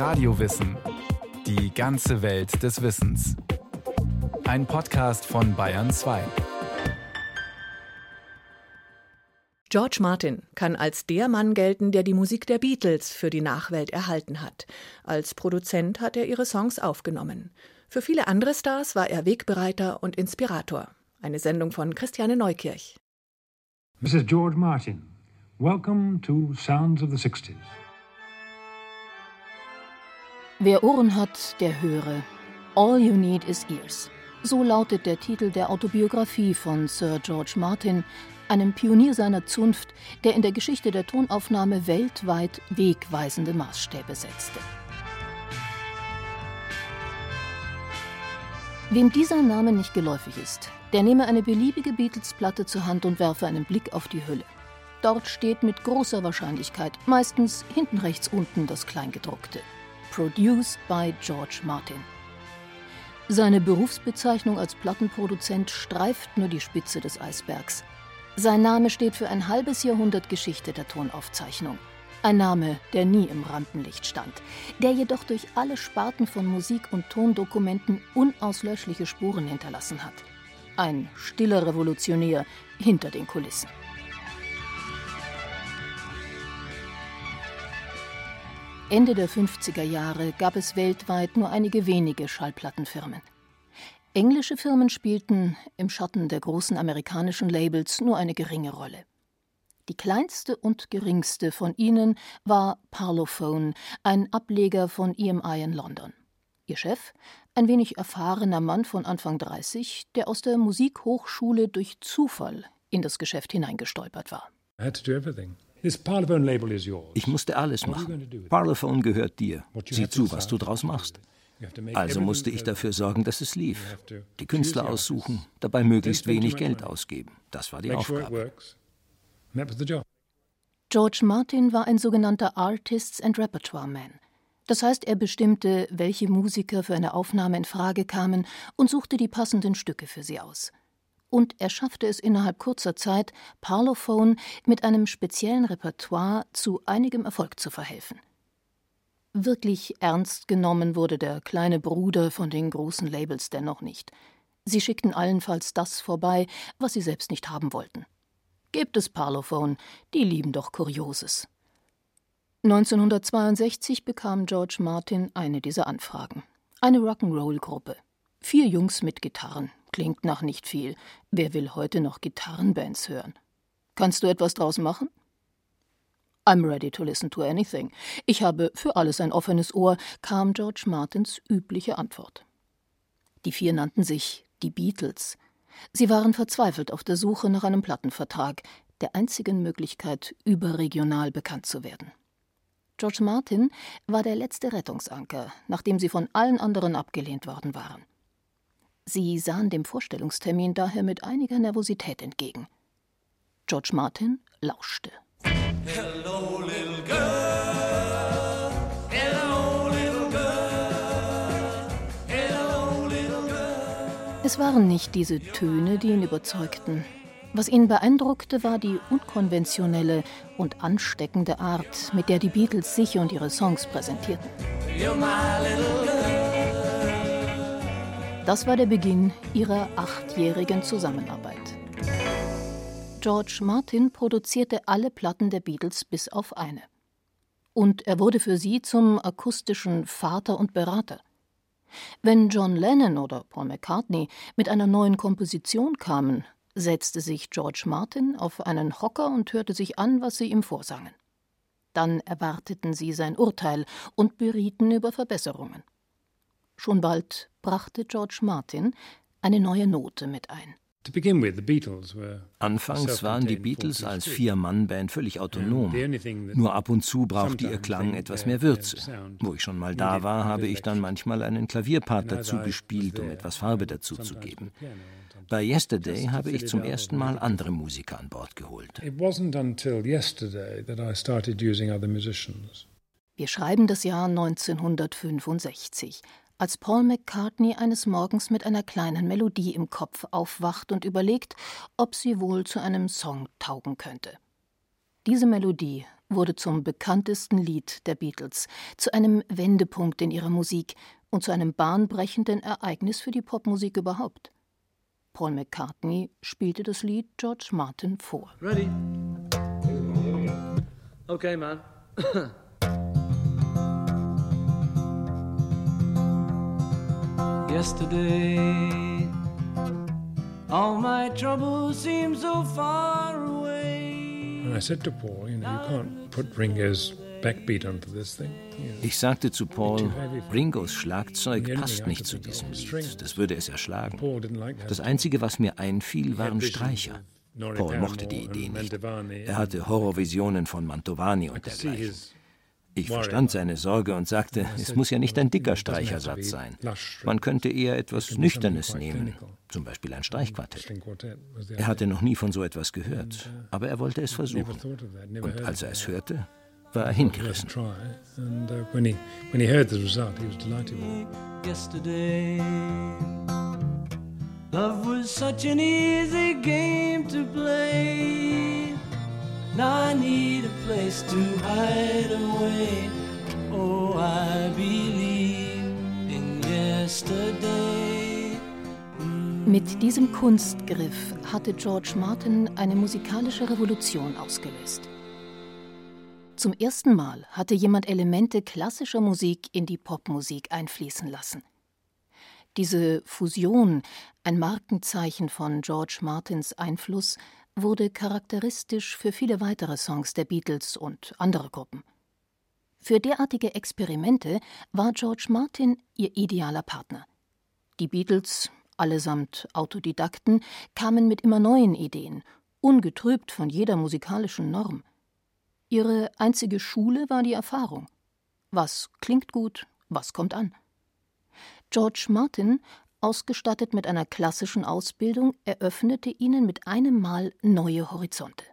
Radiowissen. Die ganze Welt des Wissens. Ein Podcast von Bayern 2. George Martin kann als der Mann gelten, der die Musik der Beatles für die Nachwelt erhalten hat. Als Produzent hat er ihre Songs aufgenommen. Für viele andere Stars war er Wegbereiter und Inspirator. Eine Sendung von Christiane Neukirch. Mrs. George Martin, welcome to Sounds of the 60s. Wer Ohren hat, der höre. All you need is ears. So lautet der Titel der Autobiografie von Sir George Martin, einem Pionier seiner Zunft, der in der Geschichte der Tonaufnahme weltweit wegweisende Maßstäbe setzte. Wem dieser Name nicht geläufig ist, der nehme eine beliebige Beatles-Platte zur Hand und werfe einen Blick auf die Hülle. Dort steht mit großer Wahrscheinlichkeit, meistens hinten rechts unten das Kleingedruckte. Produced by George Martin. Seine Berufsbezeichnung als Plattenproduzent streift nur die Spitze des Eisbergs. Sein Name steht für ein halbes Jahrhundert Geschichte der Tonaufzeichnung. Ein Name, der nie im Rampenlicht stand, der jedoch durch alle Sparten von Musik- und Tondokumenten unauslöschliche Spuren hinterlassen hat. Ein stiller Revolutionär hinter den Kulissen. Ende der 50er Jahre gab es weltweit nur einige wenige Schallplattenfirmen. Englische Firmen spielten im Schatten der großen amerikanischen Labels nur eine geringe Rolle. Die kleinste und geringste von ihnen war Parlophone, ein Ableger von EMI in London. Ihr Chef, ein wenig erfahrener Mann von Anfang 30, der aus der Musikhochschule durch Zufall in das Geschäft hineingestolpert war. Ich musste alles machen. Parlophone gehört dir. Sieh zu, was du draus machst. Also musste ich dafür sorgen, dass es lief. Die Künstler aussuchen, dabei möglichst wenig Geld ausgeben. Das war die Aufgabe. George Martin war ein sogenannter Artists and Repertoire Man. Das heißt, er bestimmte, welche Musiker für eine Aufnahme in Frage kamen und suchte die passenden Stücke für sie aus und er schaffte es innerhalb kurzer Zeit, Parlophone mit einem speziellen Repertoire zu einigem Erfolg zu verhelfen. Wirklich ernst genommen wurde der kleine Bruder von den großen Labels dennoch nicht. Sie schickten allenfalls das vorbei, was sie selbst nicht haben wollten. Gebt es Parlophone, die lieben doch Kurioses. 1962 bekam George Martin eine dieser Anfragen. Eine Rock'n'Roll-Gruppe. Vier Jungs mit Gitarren, Klingt nach nicht viel. Wer will heute noch Gitarrenbands hören? Kannst du etwas draus machen? I'm ready to listen to anything. Ich habe für alles ein offenes Ohr, kam George Martins übliche Antwort. Die vier nannten sich die Beatles. Sie waren verzweifelt auf der Suche nach einem Plattenvertrag, der einzigen Möglichkeit, überregional bekannt zu werden. George Martin war der letzte Rettungsanker, nachdem sie von allen anderen abgelehnt worden waren. Sie sahen dem Vorstellungstermin daher mit einiger Nervosität entgegen. George Martin lauschte. Hello, little girl. Hello, little girl. Hello, little girl. Es waren nicht diese Töne, die ihn überzeugten. Was ihn beeindruckte, war die unkonventionelle und ansteckende Art, mit der die Beatles sich und ihre Songs präsentierten. You're my little girl. Das war der Beginn ihrer achtjährigen Zusammenarbeit. George Martin produzierte alle Platten der Beatles bis auf eine. Und er wurde für sie zum akustischen Vater und Berater. Wenn John Lennon oder Paul McCartney mit einer neuen Komposition kamen, setzte sich George Martin auf einen Hocker und hörte sich an, was sie ihm vorsangen. Dann erwarteten sie sein Urteil und berieten über Verbesserungen. Schon bald brachte George Martin eine neue Note mit ein. Anfangs waren die Beatles als Vier-Mann-Band völlig autonom. Nur ab und zu brauchte ihr Klang etwas mehr Würze. Wo ich schon mal da war, habe ich dann manchmal einen Klavierpart dazu gespielt, um etwas Farbe dazu zu geben. Bei Yesterday habe ich zum ersten Mal andere Musiker an Bord geholt. Wir schreiben das Jahr 1965 als Paul McCartney eines Morgens mit einer kleinen Melodie im Kopf aufwacht und überlegt, ob sie wohl zu einem Song taugen könnte. Diese Melodie wurde zum bekanntesten Lied der Beatles, zu einem Wendepunkt in ihrer Musik und zu einem bahnbrechenden Ereignis für die Popmusik überhaupt. Paul McCartney spielte das Lied George Martin vor. Ready? Okay, man. Yesterday, all my troubles seem so far away. And I said to Paul, you know, you can't put Ringo's ich sagte zu Paul, Ringos Schlagzeug passt nicht zu diesem Lied. Das würde es erschlagen. Das Einzige, was mir einfiel, waren Streicher. Paul mochte die Idee nicht. Er hatte Horrorvisionen von Mantovani und dergleichen. Ich verstand seine Sorge und sagte, es muss ja nicht ein dicker Streichersatz sein. Man könnte eher etwas Nüchternes nehmen, zum Beispiel ein Streichquartett. Er hatte noch nie von so etwas gehört, uh, aber er wollte es versuchen. Und als er es hörte, war er hingerissen. Love was such an easy game to play. Now I need a place to hide away. Oh, I believe in yesterday. Mit diesem Kunstgriff hatte George Martin eine musikalische Revolution ausgelöst. Zum ersten Mal hatte jemand Elemente klassischer Musik in die Popmusik einfließen lassen. Diese Fusion, ein Markenzeichen von George Martins Einfluss, wurde charakteristisch für viele weitere Songs der Beatles und anderer Gruppen. Für derartige Experimente war George Martin ihr idealer Partner. Die Beatles, allesamt Autodidakten, kamen mit immer neuen Ideen, ungetrübt von jeder musikalischen Norm. Ihre einzige Schule war die Erfahrung. Was klingt gut, was kommt an? George Martin, ausgestattet mit einer klassischen Ausbildung, eröffnete ihnen mit einem Mal neue Horizonte.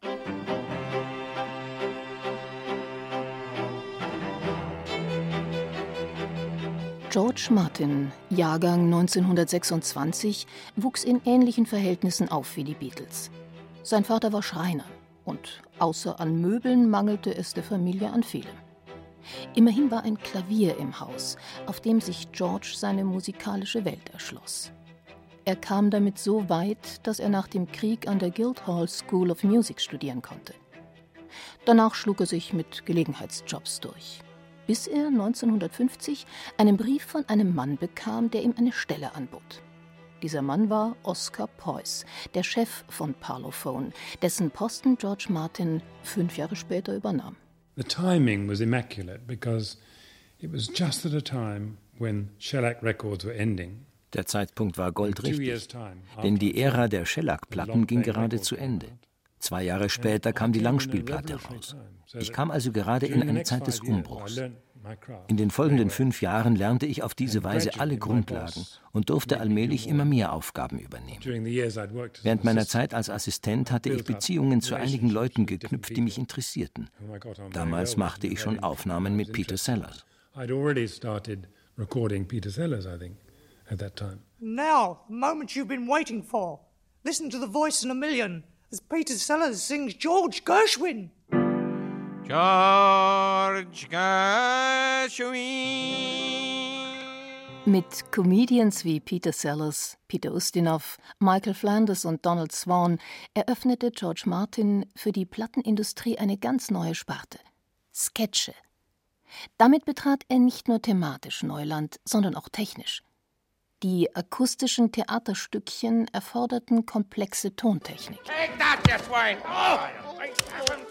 George Martin, Jahrgang 1926, wuchs in ähnlichen Verhältnissen auf wie die Beatles. Sein Vater war Schreiner und außer an Möbeln mangelte es der Familie an vielem. Immerhin war ein Klavier im Haus, auf dem sich George seine musikalische Welt erschloss. Er kam damit so weit, dass er nach dem Krieg an der Guildhall School of Music studieren konnte. Danach schlug er sich mit Gelegenheitsjobs durch, bis er 1950 einen Brief von einem Mann bekam, der ihm eine Stelle anbot. Dieser Mann war Oscar Preuß, der Chef von Parlophone, dessen Posten George Martin fünf Jahre später übernahm. The timing was immaculate because it was just at a time when Shellac Records were ending. Der Zeitpunkt war goldrichtig, denn die Ära der Shellac-Platten ging gerade zu Ende. Zwei Jahre später kam die Langspielplatte raus. Ich kam also gerade in eine Zeit des Umbruchs. In den folgenden fünf Jahren lernte ich auf diese Weise alle Grundlagen und durfte allmählich immer mehr Aufgaben übernehmen. Während meiner Zeit als Assistent hatte ich Beziehungen zu einigen Leuten geknüpft, die mich interessierten. Damals machte ich schon Aufnahmen mit Peter Sellers. Now, the moment you've been waiting for. Listen to the voice in a million as Peter Sellers sings George Gershwin. George Gershwin. Mit Comedians wie Peter Sellers, Peter Ustinov, Michael Flanders und Donald Swan eröffnete George Martin für die Plattenindustrie eine ganz neue Sparte: Sketche. Damit betrat er nicht nur thematisch Neuland, sondern auch technisch. Die akustischen Theaterstückchen erforderten komplexe Tontechnik. Take that, you swine! Oh!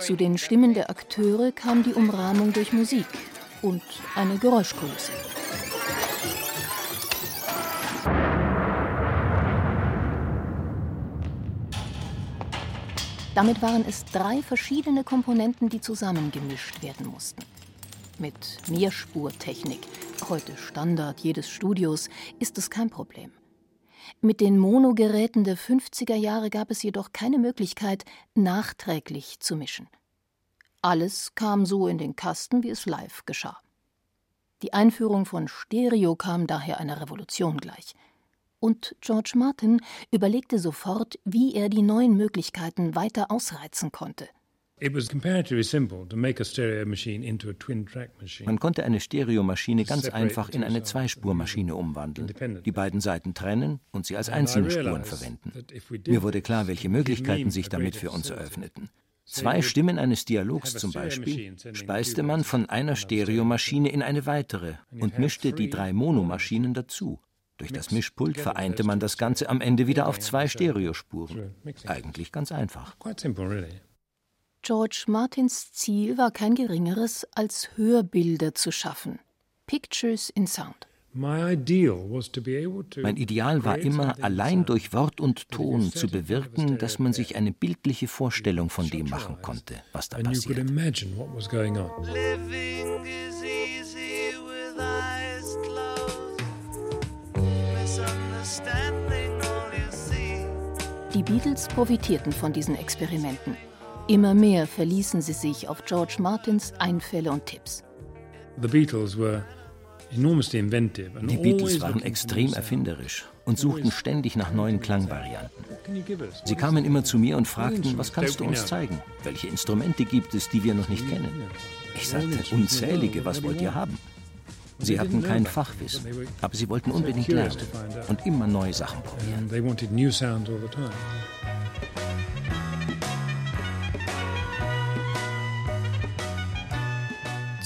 Zu den Stimmen der Akteure kam die Umrahmung durch Musik und eine Geräuschkulisse. Damit waren es drei verschiedene Komponenten, die zusammengemischt werden mussten. Mit Mehrspurtechnik, heute Standard jedes Studios, ist es kein Problem. Mit den Monogeräten der 50er Jahre gab es jedoch keine Möglichkeit, nachträglich zu mischen. Alles kam so in den Kasten, wie es live geschah. Die Einführung von Stereo kam daher einer Revolution gleich. Und George Martin überlegte sofort, wie er die neuen Möglichkeiten weiter ausreizen konnte. Man konnte eine Stereomaschine ganz einfach in eine Zweispurmaschine umwandeln, die beiden Seiten trennen und sie als einzelne Spuren verwenden. Mir wurde klar, welche Möglichkeiten sich damit für uns eröffneten. Zwei Stimmen eines Dialogs zum Beispiel speiste man von einer Stereomaschine in eine weitere und mischte die drei Monomaschinen dazu. Durch das Mischpult vereinte man das Ganze am Ende wieder auf zwei Stereospuren. Eigentlich ganz einfach. George Martins Ziel war kein geringeres, als Hörbilder zu schaffen. Pictures in Sound. Mein Ideal war immer, allein durch Wort und Ton zu bewirken, dass man sich eine bildliche Vorstellung von dem machen konnte, was da passiert. Die Beatles profitierten von diesen Experimenten. Immer mehr verließen sie sich auf George Martins Einfälle und Tipps. Die Beatles waren extrem erfinderisch und suchten ständig nach neuen Klangvarianten. Sie kamen immer zu mir und fragten, was kannst du uns zeigen? Welche Instrumente gibt es, die wir noch nicht kennen? Ich sagte, unzählige, was wollt ihr haben? Sie hatten kein Fachwissen, aber sie wollten unbedingt lernen und immer neue Sachen probieren.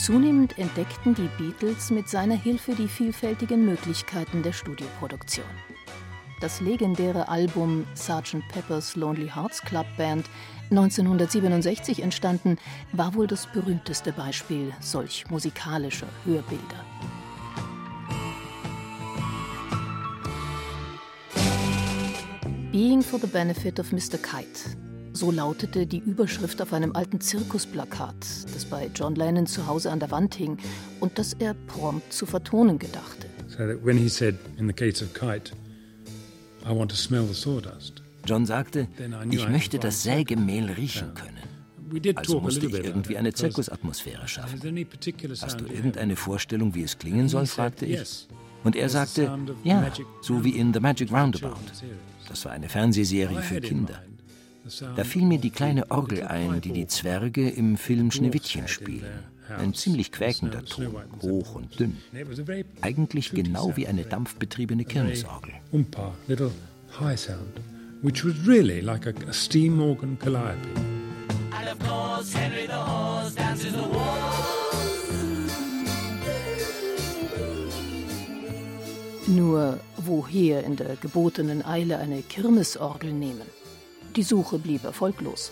Zunehmend entdeckten die Beatles mit seiner Hilfe die vielfältigen Möglichkeiten der Studioproduktion. Das legendäre Album Sgt. Pepper's Lonely Hearts Club Band, 1967 entstanden, war wohl das berühmteste Beispiel solch musikalischer Hörbilder. Being for the Benefit of Mr. Kite so lautete die Überschrift auf einem alten Zirkusplakat, das bei John Lennon zu Hause an der Wand hing und das er prompt zu vertonen gedachte. John sagte, ich möchte das Sägemehl riechen können. Also musste ich irgendwie eine Zirkusatmosphäre schaffen. Hast du irgendeine Vorstellung, wie es klingen soll? fragte ich. Und er sagte, ja, so wie in The Magic Roundabout. Das war eine Fernsehserie für Kinder. Da fiel mir die kleine Orgel ein, die die Zwerge im Film Schneewittchen spielen. Ein ziemlich quäkender Ton, hoch und dünn. Eigentlich genau wie eine dampfbetriebene Kirmesorgel. which was really like a, a steam organ calliope. And of course Henry the Horse dances the Nur woher in der gebotenen Eile eine Kirmesorgel nehmen? Die Suche blieb erfolglos.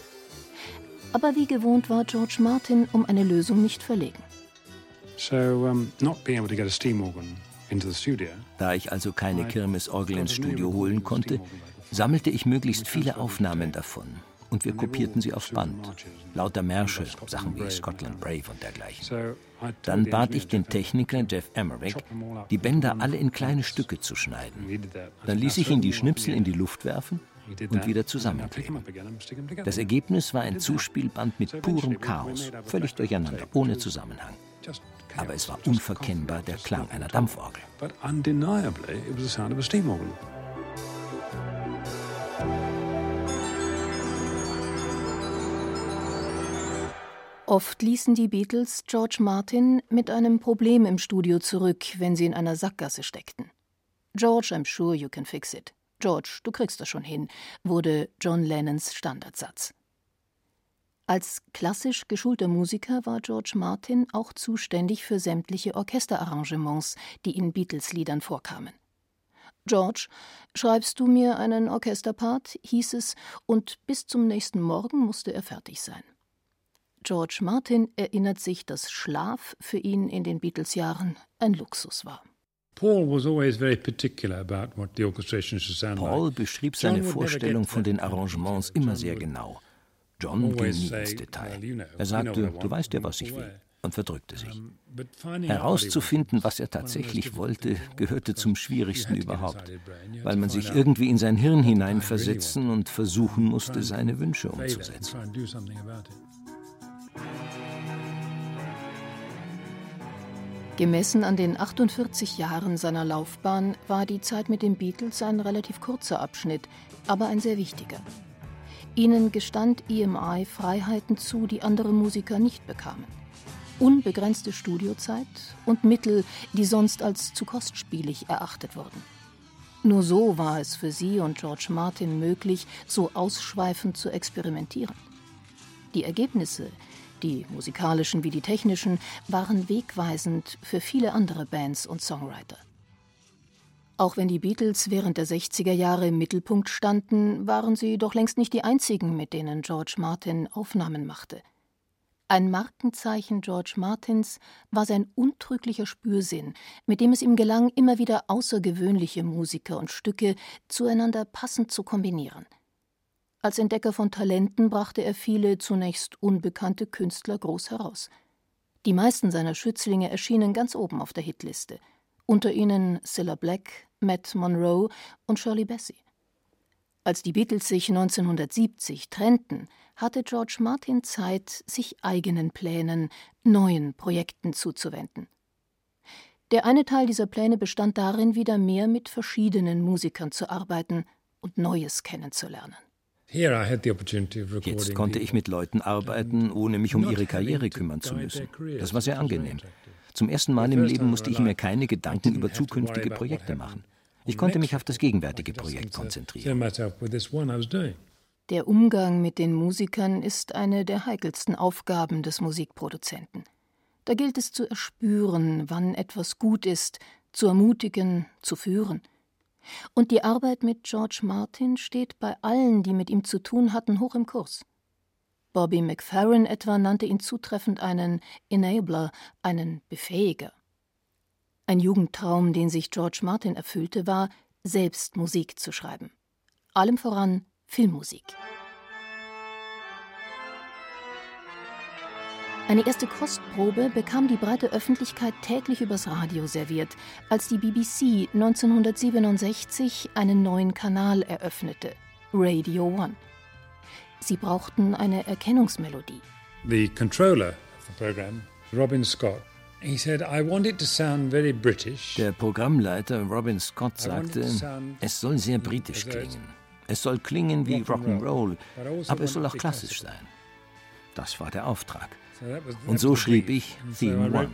Aber wie gewohnt war George Martin um eine Lösung nicht verlegen. Da ich also keine Kirmesorgel ins Studio holen konnte, sammelte ich möglichst viele Aufnahmen davon und wir kopierten sie auf Band. Lauter Märsche, Sachen wie Scotland Brave und dergleichen. Dann bat ich den Techniker Jeff Emmerich, die Bänder alle in kleine Stücke zu schneiden. Dann ließ ich ihn die Schnipsel in die Luft werfen und wieder zusammenkleben. Das Ergebnis war ein Zuspielband mit purem Chaos, völlig durcheinander, ohne Zusammenhang. Aber es war unverkennbar der Klang einer Dampforgel. Oft ließen die Beatles George Martin mit einem Problem im Studio zurück, wenn sie in einer Sackgasse steckten. George, I'm sure you can fix it. George, du kriegst das schon hin, wurde John Lennons Standardsatz. Als klassisch geschulter Musiker war George Martin auch zuständig für sämtliche Orchesterarrangements, die in Beatles-Liedern vorkamen. George, schreibst du mir einen Orchesterpart? hieß es, und bis zum nächsten Morgen musste er fertig sein. George Martin erinnert sich, dass Schlaf für ihn in den Beatles-Jahren ein Luxus war. Paul beschrieb seine Vorstellung von den Arrangements immer sehr genau. John ging nie ins Detail. Er sagte, du weißt ja, was ich will, und verdrückte sich. Herauszufinden, was er tatsächlich wollte, gehörte zum Schwierigsten überhaupt, weil man sich irgendwie in sein Hirn hineinversetzen und versuchen musste, seine Wünsche umzusetzen. Gemessen an den 48 Jahren seiner Laufbahn war die Zeit mit den Beatles ein relativ kurzer Abschnitt, aber ein sehr wichtiger. Ihnen gestand EMI Freiheiten zu, die andere Musiker nicht bekamen. Unbegrenzte Studiozeit und Mittel, die sonst als zu kostspielig erachtet wurden. Nur so war es für sie und George Martin möglich, so ausschweifend zu experimentieren. Die Ergebnisse, die musikalischen wie die technischen, waren wegweisend für viele andere Bands und Songwriter. Auch wenn die Beatles während der 60er Jahre im Mittelpunkt standen, waren sie doch längst nicht die einzigen, mit denen George Martin Aufnahmen machte. Ein Markenzeichen George Martins war sein untrüglicher Spürsinn, mit dem es ihm gelang, immer wieder außergewöhnliche Musiker und Stücke zueinander passend zu kombinieren. Als Entdecker von Talenten brachte er viele zunächst unbekannte Künstler groß heraus. Die meisten seiner Schützlinge erschienen ganz oben auf der Hitliste, unter ihnen Cilla Black, Matt Monroe und Shirley Bassey. Als die Beatles sich 1970 trennten, hatte George Martin Zeit, sich eigenen Plänen, neuen Projekten zuzuwenden. Der eine Teil dieser Pläne bestand darin, wieder mehr mit verschiedenen Musikern zu arbeiten und Neues kennenzulernen. Jetzt konnte ich mit Leuten arbeiten, ohne mich um ihre Karriere kümmern zu müssen. Das war sehr angenehm. Zum ersten Mal im Leben musste ich mir keine Gedanken über zukünftige Projekte machen. Ich konnte mich auf das gegenwärtige Projekt konzentrieren. Der Umgang mit den Musikern ist eine der heikelsten Aufgaben des Musikproduzenten. Da gilt es zu erspüren, wann etwas gut ist, zu ermutigen, zu führen. Und die Arbeit mit George Martin steht bei allen, die mit ihm zu tun hatten, hoch im Kurs. Bobby McFerrin etwa nannte ihn zutreffend einen Enabler, einen Befähiger. Ein Jugendtraum, den sich George Martin erfüllte, war, selbst Musik zu schreiben. Allem voran Filmmusik. Eine erste Kostprobe bekam die breite Öffentlichkeit täglich übers Radio serviert, als die BBC 1967 einen neuen Kanal eröffnete, Radio One. Sie brauchten eine Erkennungsmelodie. The controller of the program, Robin Scott, he said, I want it to sound very British. Der Programmleiter Robin Scott sagte, es soll sehr britisch klingen. Es soll klingen wie Rock'n'Roll, also aber es soll auch klassisch sein. Das war der Auftrag. Und so schrieb ich Theme One.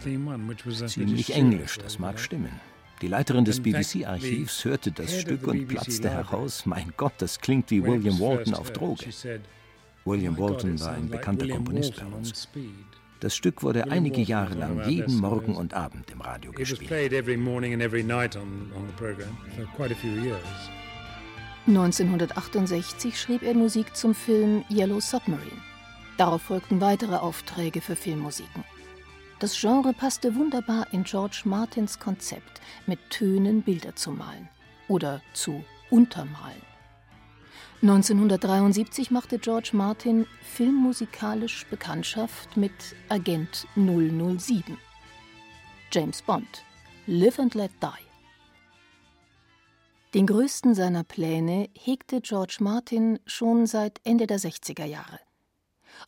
Ziemlich englisch, das mag stimmen. Die Leiterin des BBC-Archivs hörte das Stück und platzte heraus, mein Gott, das klingt wie William Walton auf Droge. William Walton war ein bekannter Komponist bei uns. Das Stück wurde einige Jahre lang jeden Morgen und Abend im Radio gespielt. 1968 schrieb er Musik zum Film Yellow Submarine. Darauf folgten weitere Aufträge für Filmmusiken. Das Genre passte wunderbar in George Martins Konzept, mit Tönen Bilder zu malen oder zu untermalen. 1973 machte George Martin filmmusikalisch Bekanntschaft mit Agent 007. James Bond, Live and Let Die. Den größten seiner Pläne hegte George Martin schon seit Ende der 60er Jahre.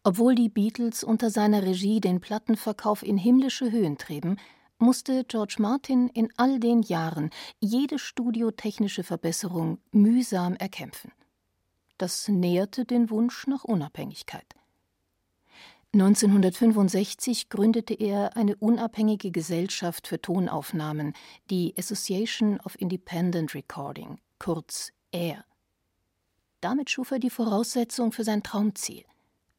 Obwohl die Beatles unter seiner Regie den Plattenverkauf in himmlische Höhen trieben, musste George Martin in all den Jahren jede studiotechnische Verbesserung mühsam erkämpfen. Das näherte den Wunsch nach Unabhängigkeit. 1965 gründete er eine unabhängige Gesellschaft für Tonaufnahmen, die Association of Independent Recording, kurz AIR. Damit schuf er die Voraussetzung für sein Traumziel,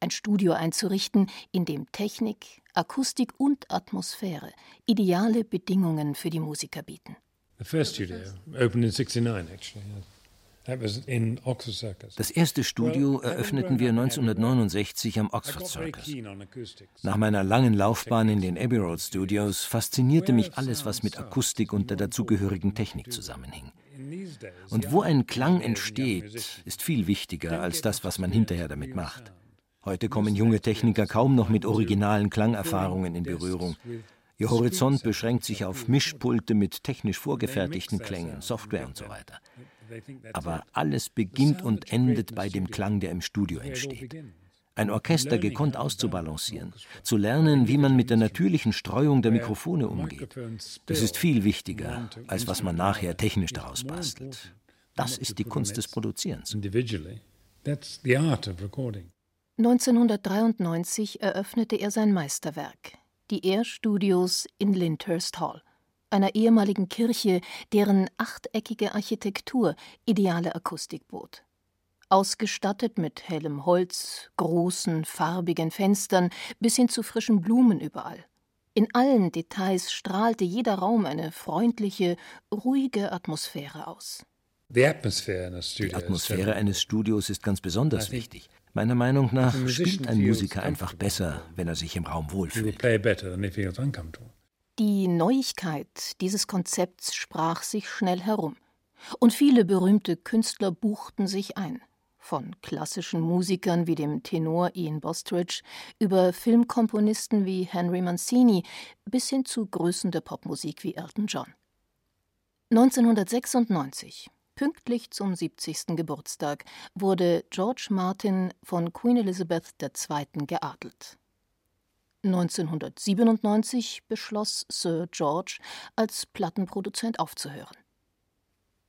ein Studio einzurichten, in dem Technik, Akustik und Atmosphäre ideale Bedingungen für die Musiker bieten. The first studio opened in 69 actually. Das erste Studio eröffneten wir 1969 am Oxford Circus. Nach meiner langen Laufbahn in den Abbey Road Studios faszinierte mich alles, was mit Akustik und der dazugehörigen Technik zusammenhing. Und wo ein Klang entsteht, ist viel wichtiger als das, was man hinterher damit macht. Heute kommen junge Techniker kaum noch mit originalen Klangerfahrungen in Berührung. Ihr Horizont beschränkt sich auf Mischpulte mit technisch vorgefertigten Klängen, Software und so weiter. Aber alles beginnt und endet bei dem Klang, der im Studio entsteht. ein Orchester gekonnt auszubalancieren, zu lernen, wie man mit der natürlichen Streuung der Mikrofone umgeht. Das ist viel wichtiger, als was man nachher technisch daraus bastelt. Das ist die Kunst des Produzierens. 1993 eröffnete er sein Meisterwerk, die Air Studios in Lyndhurst Hall, einer ehemaligen Kirche, deren achteckige Architektur ideale Akustik bot ausgestattet mit hellem Holz, großen, farbigen Fenstern bis hin zu frischen Blumen überall. In allen Details strahlte jeder Raum eine freundliche, ruhige Atmosphäre aus. Die Atmosphäre eines Studios ist ganz besonders wichtig. Meiner Meinung nach spielt ein Musiker einfach besser, wenn er sich im Raum wohlfühlt. Die Neuigkeit dieses Konzepts sprach sich schnell herum. Und viele berühmte Künstler buchten sich ein von klassischen Musikern wie dem Tenor Ian Bostridge über Filmkomponisten wie Henry Mancini bis hin zu Größen der Popmusik wie Elton John. 1996, pünktlich zum 70. Geburtstag, wurde George Martin von Queen Elizabeth II. geadelt. 1997 beschloss Sir George, als Plattenproduzent aufzuhören.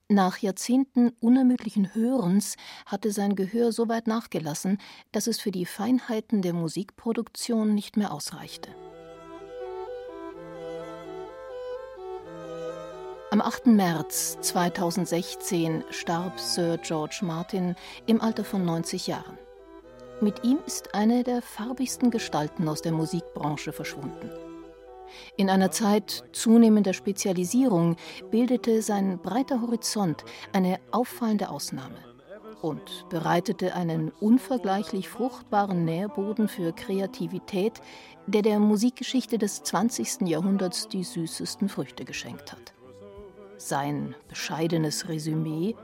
Nach Jahrzehnten unermüdlichen Hörens hatte sein Gehör so weit nachgelassen, dass es für die Feinheiten der Musikproduktion nicht mehr ausreichte. Am 8. März 2016 starb Sir George Martin im Alter von 90 Jahren. Mit ihm ist eine der farbigsten Gestalten aus der Musikbranche verschwunden. In einer Zeit zunehmender Spezialisierung bildete sein breiter Horizont eine auffallende Ausnahme und bereitete einen unvergleichlich fruchtbaren Nährboden für Kreativität, der der Musikgeschichte des 20. Jahrhunderts die süßesten Früchte geschenkt hat. Sein bescheidenes Resümee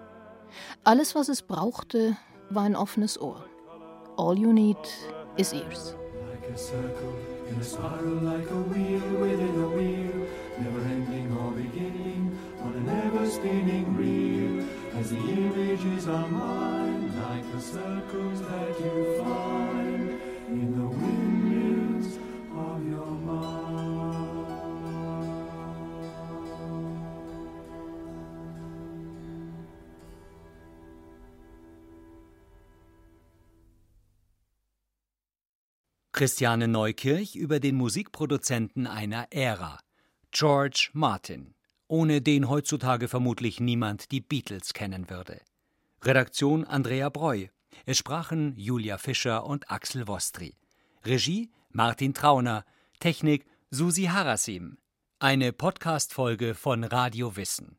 alles, was es brauchte, war ein offenes Ohr. All you need is ears. in a spiral like a wheel within a wheel, never ending or beginning on an ever spinning reel. As the images are mine, like the circles that you Christiane Neukirch über den Musikproduzenten einer Ära, George Martin, ohne den heutzutage vermutlich niemand die Beatles kennen würde. Redaktion Andrea Breu. Es sprachen Julia Fischer und Axel Wostri. Regie Martin Trauner. Technik Susi Harasim. Eine Podcast-Folge von Radio Wissen.